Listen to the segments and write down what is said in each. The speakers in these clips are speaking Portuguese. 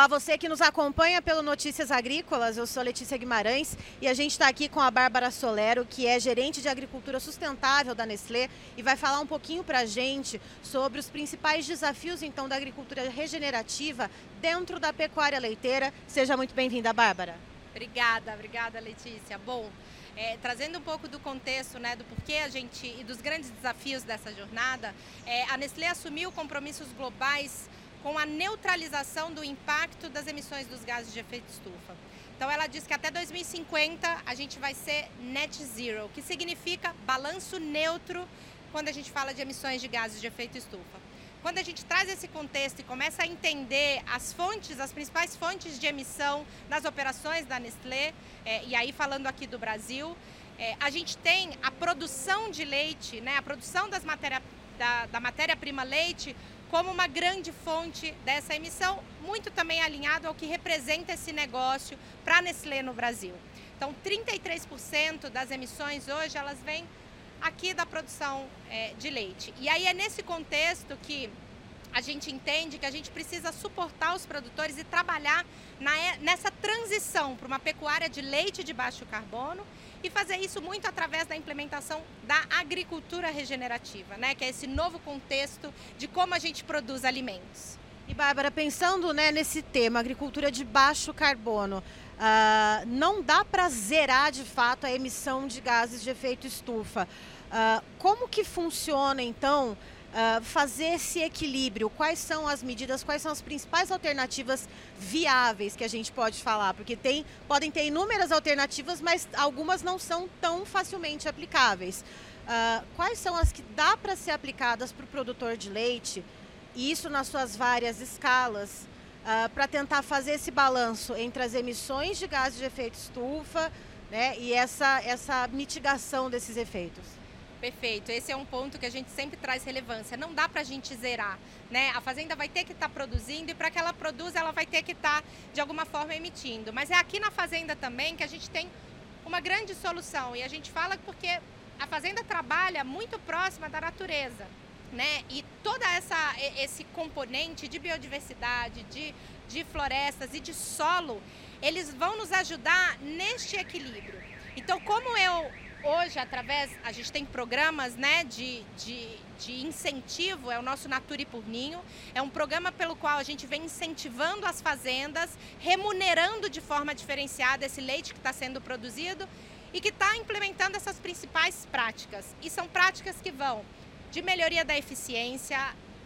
Olá, você que nos acompanha pelo Notícias Agrícolas, eu sou Letícia Guimarães e a gente está aqui com a Bárbara Solero, que é gerente de agricultura sustentável da Nestlé e vai falar um pouquinho para a gente sobre os principais desafios então da agricultura regenerativa dentro da pecuária leiteira. Seja muito bem-vinda, Bárbara. Obrigada, obrigada Letícia. Bom, é, trazendo um pouco do contexto, né, do porquê a gente e dos grandes desafios dessa jornada, é, a Nestlé assumiu compromissos globais com a neutralização do impacto das emissões dos gases de efeito estufa. Então ela diz que até 2050 a gente vai ser net zero, que significa balanço neutro quando a gente fala de emissões de gases de efeito estufa. Quando a gente traz esse contexto e começa a entender as fontes, as principais fontes de emissão nas operações da Nestlé, é, e aí falando aqui do Brasil, é, a gente tem a produção de leite, né, a produção das matéria, da, da matéria-prima leite como uma grande fonte dessa emissão, muito também alinhado ao que representa esse negócio para a Nestlé no Brasil. Então, 33% das emissões hoje elas vêm aqui da produção é, de leite. E aí é nesse contexto que a gente entende que a gente precisa suportar os produtores e trabalhar na, nessa transição para uma pecuária de leite de baixo carbono e fazer isso muito através da implementação da agricultura regenerativa, né? que é esse novo contexto de como a gente produz alimentos. E Bárbara, pensando né, nesse tema, agricultura de baixo carbono, uh, não dá para zerar de fato a emissão de gases de efeito estufa. Uh, como que funciona então uh, fazer esse equilíbrio? Quais são as medidas, quais são as principais alternativas viáveis que a gente pode falar? Porque tem, podem ter inúmeras alternativas, mas algumas não são tão facilmente aplicáveis. Uh, quais são as que dá para ser aplicadas para o produtor de leite? E isso nas suas várias escalas, uh, para tentar fazer esse balanço entre as emissões de gases de efeito estufa né, e essa, essa mitigação desses efeitos. Perfeito. Esse é um ponto que a gente sempre traz relevância. Não dá para a gente zerar, né? A fazenda vai ter que estar tá produzindo e para que ela produza, ela vai ter que estar tá, de alguma forma emitindo. Mas é aqui na fazenda também que a gente tem uma grande solução e a gente fala porque a fazenda trabalha muito próxima da natureza. Né? E toda essa esse componente de biodiversidade, de, de florestas e de solo, eles vão nos ajudar neste equilíbrio. Então, como eu hoje, através, a gente tem programas né, de, de, de incentivo, é o nosso Nature por Ninho, é um programa pelo qual a gente vem incentivando as fazendas, remunerando de forma diferenciada esse leite que está sendo produzido e que está implementando essas principais práticas. E são práticas que vão de melhoria da eficiência,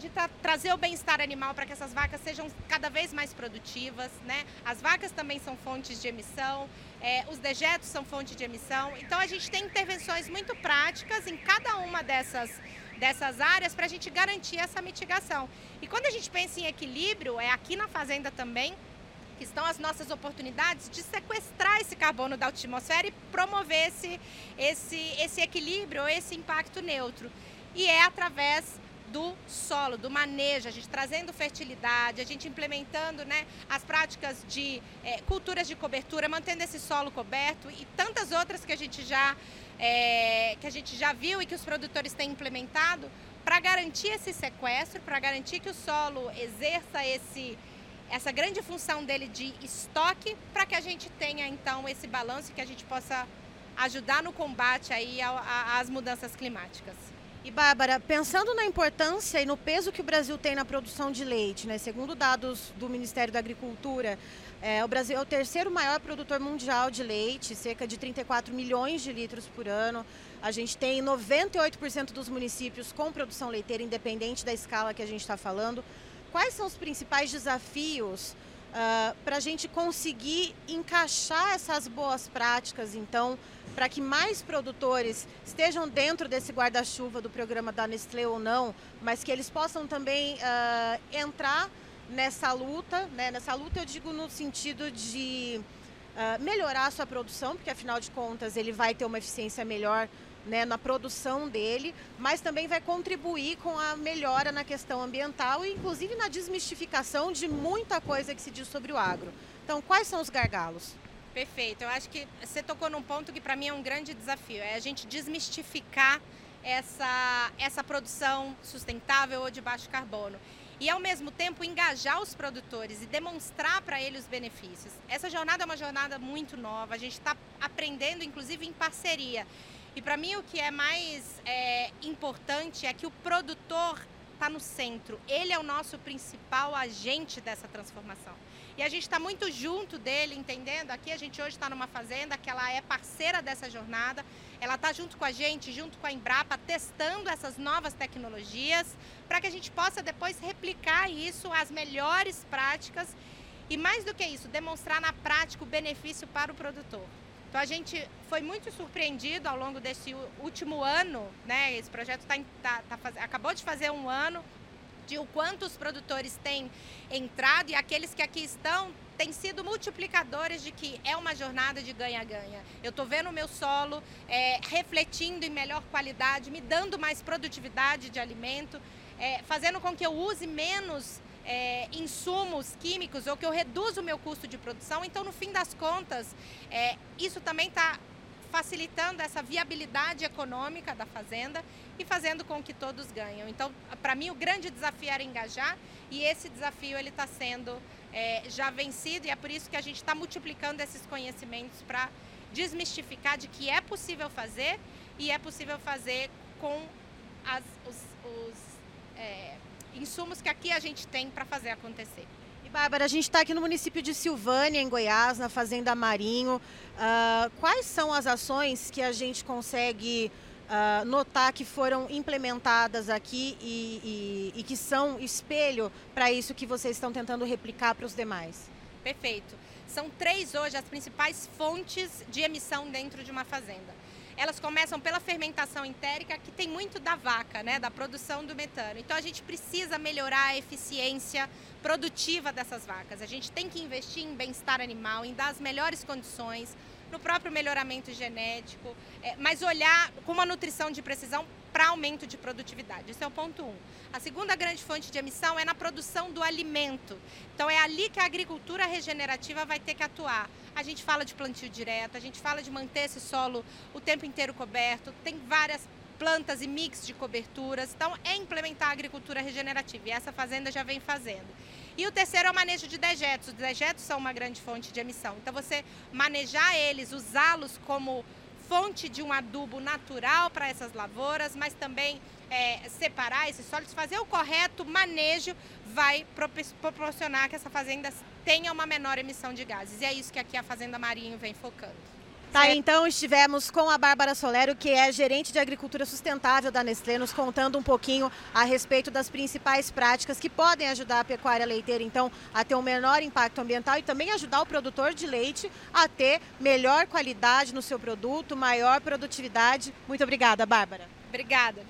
de tra trazer o bem-estar animal para que essas vacas sejam cada vez mais produtivas, né? As vacas também são fontes de emissão, é, os dejetos são fonte de emissão. Então a gente tem intervenções muito práticas em cada uma dessas dessas áreas para a gente garantir essa mitigação. E quando a gente pensa em equilíbrio, é aqui na fazenda também que estão as nossas oportunidades de sequestrar esse carbono da atmosfera e promover esse, esse, esse equilíbrio, esse impacto neutro. E é através do solo, do manejo, a gente trazendo fertilidade, a gente implementando né, as práticas de é, culturas de cobertura, mantendo esse solo coberto e tantas outras que a gente já, é, que a gente já viu e que os produtores têm implementado para garantir esse sequestro, para garantir que o solo exerça esse, essa grande função dele de estoque, para que a gente tenha então esse balanço e que a gente possa ajudar no combate aí às mudanças climáticas. E Bárbara, pensando na importância e no peso que o Brasil tem na produção de leite, né? segundo dados do Ministério da Agricultura, é, o Brasil é o terceiro maior produtor mundial de leite, cerca de 34 milhões de litros por ano. A gente tem 98% dos municípios com produção leiteira, independente da escala que a gente está falando. Quais são os principais desafios uh, ah, para a gente conseguir encaixar essas boas práticas, então, para que mais produtores estejam dentro desse guarda-chuva do programa da Nestlé ou não, mas que eles possam também uh, entrar nessa luta, né? nessa luta eu digo no sentido de uh, melhorar a sua produção, porque afinal de contas ele vai ter uma eficiência melhor né, na produção dele, mas também vai contribuir com a melhora na questão ambiental e inclusive na desmistificação de muita coisa que se diz sobre o agro. Então, quais são os gargalos? Perfeito. Eu acho que você tocou num ponto que para mim é um grande desafio, é a gente desmistificar essa, essa produção sustentável ou de baixo carbono. e ao mesmo tempo engajar os produtores e demonstrar para eles os benefícios. Essa jornada é uma jornada muito nova, a gente está aprendendo inclusive em parceria. E para mim o que é mais é, importante é que o produtor está no centro. Ele é o nosso principal agente dessa transformação. E a gente está muito junto dele, entendendo? Aqui a gente hoje está numa fazenda que ela é parceira dessa jornada. Ela está junto com a gente, junto com a Embrapa, testando essas novas tecnologias para que a gente possa depois replicar isso, as melhores práticas e mais do que isso, demonstrar na prática o benefício para o produtor. Então a gente foi muito surpreendido ao longo desse último ano, né? Esse projeto tá, tá, tá acabou de fazer um ano de o quanto os produtores têm entrado e aqueles que aqui estão têm sido multiplicadores de que é uma jornada de ganha-ganha. Eu estou vendo o meu solo é, refletindo em melhor qualidade, me dando mais produtividade de alimento, é, fazendo com que eu use menos é, insumos químicos ou que eu reduzo o meu custo de produção. Então, no fim das contas, é, isso também está facilitando essa viabilidade econômica da fazenda e fazendo com que todos ganhem. Então, para mim, o grande desafio era engajar e esse desafio ele está sendo é, já vencido e é por isso que a gente está multiplicando esses conhecimentos para desmistificar de que é possível fazer e é possível fazer com as, os, os insumos que aqui a gente tem para fazer acontecer. E Bárbara, a gente está aqui no município de Silvânia, em Goiás, na Fazenda Marinho. Uh, quais são as ações que a gente consegue uh, notar que foram implementadas aqui e, e, e que são espelho para isso que vocês estão tentando replicar para os demais? Perfeito. São três hoje as principais fontes de emissão dentro de uma fazenda elas começam pela fermentação entérica, que tem muito da vaca, né, da produção do metano. Então a gente precisa melhorar a eficiência produtiva dessas vacas. A gente tem que investir em bem-estar animal, em dar as melhores condições, no próprio melhoramento genético, é, mas olhar com uma nutrição de precisão para aumento de produtividade. Esse é o ponto um. A segunda grande fonte de emissão é na produção do alimento. Então é ali que a agricultura regenerativa vai ter que atuar. A gente fala de plantio direto, a gente fala de manter esse solo o tempo inteiro coberto, tem várias plantas e mix de coberturas. Então é implementar a agricultura regenerativa e essa fazenda já vem fazendo. E o terceiro é o manejo de dejetos. Os dejetos são uma grande fonte de emissão. Então você manejar eles, usá-los como fonte de um adubo natural para essas lavouras, mas também é, separar esses sólidos, fazer o correto manejo vai proporcionar que essa fazenda tenha uma menor emissão de gases. E é isso que aqui a Fazenda Marinho vem focando. Tá, então estivemos com a Bárbara Solero, que é gerente de agricultura sustentável da Nestlé, nos contando um pouquinho a respeito das principais práticas que podem ajudar a pecuária leiteira, então, a ter um menor impacto ambiental e também ajudar o produtor de leite a ter melhor qualidade no seu produto, maior produtividade. Muito obrigada, Bárbara. Obrigada.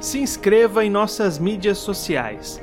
Se inscreva em nossas mídias sociais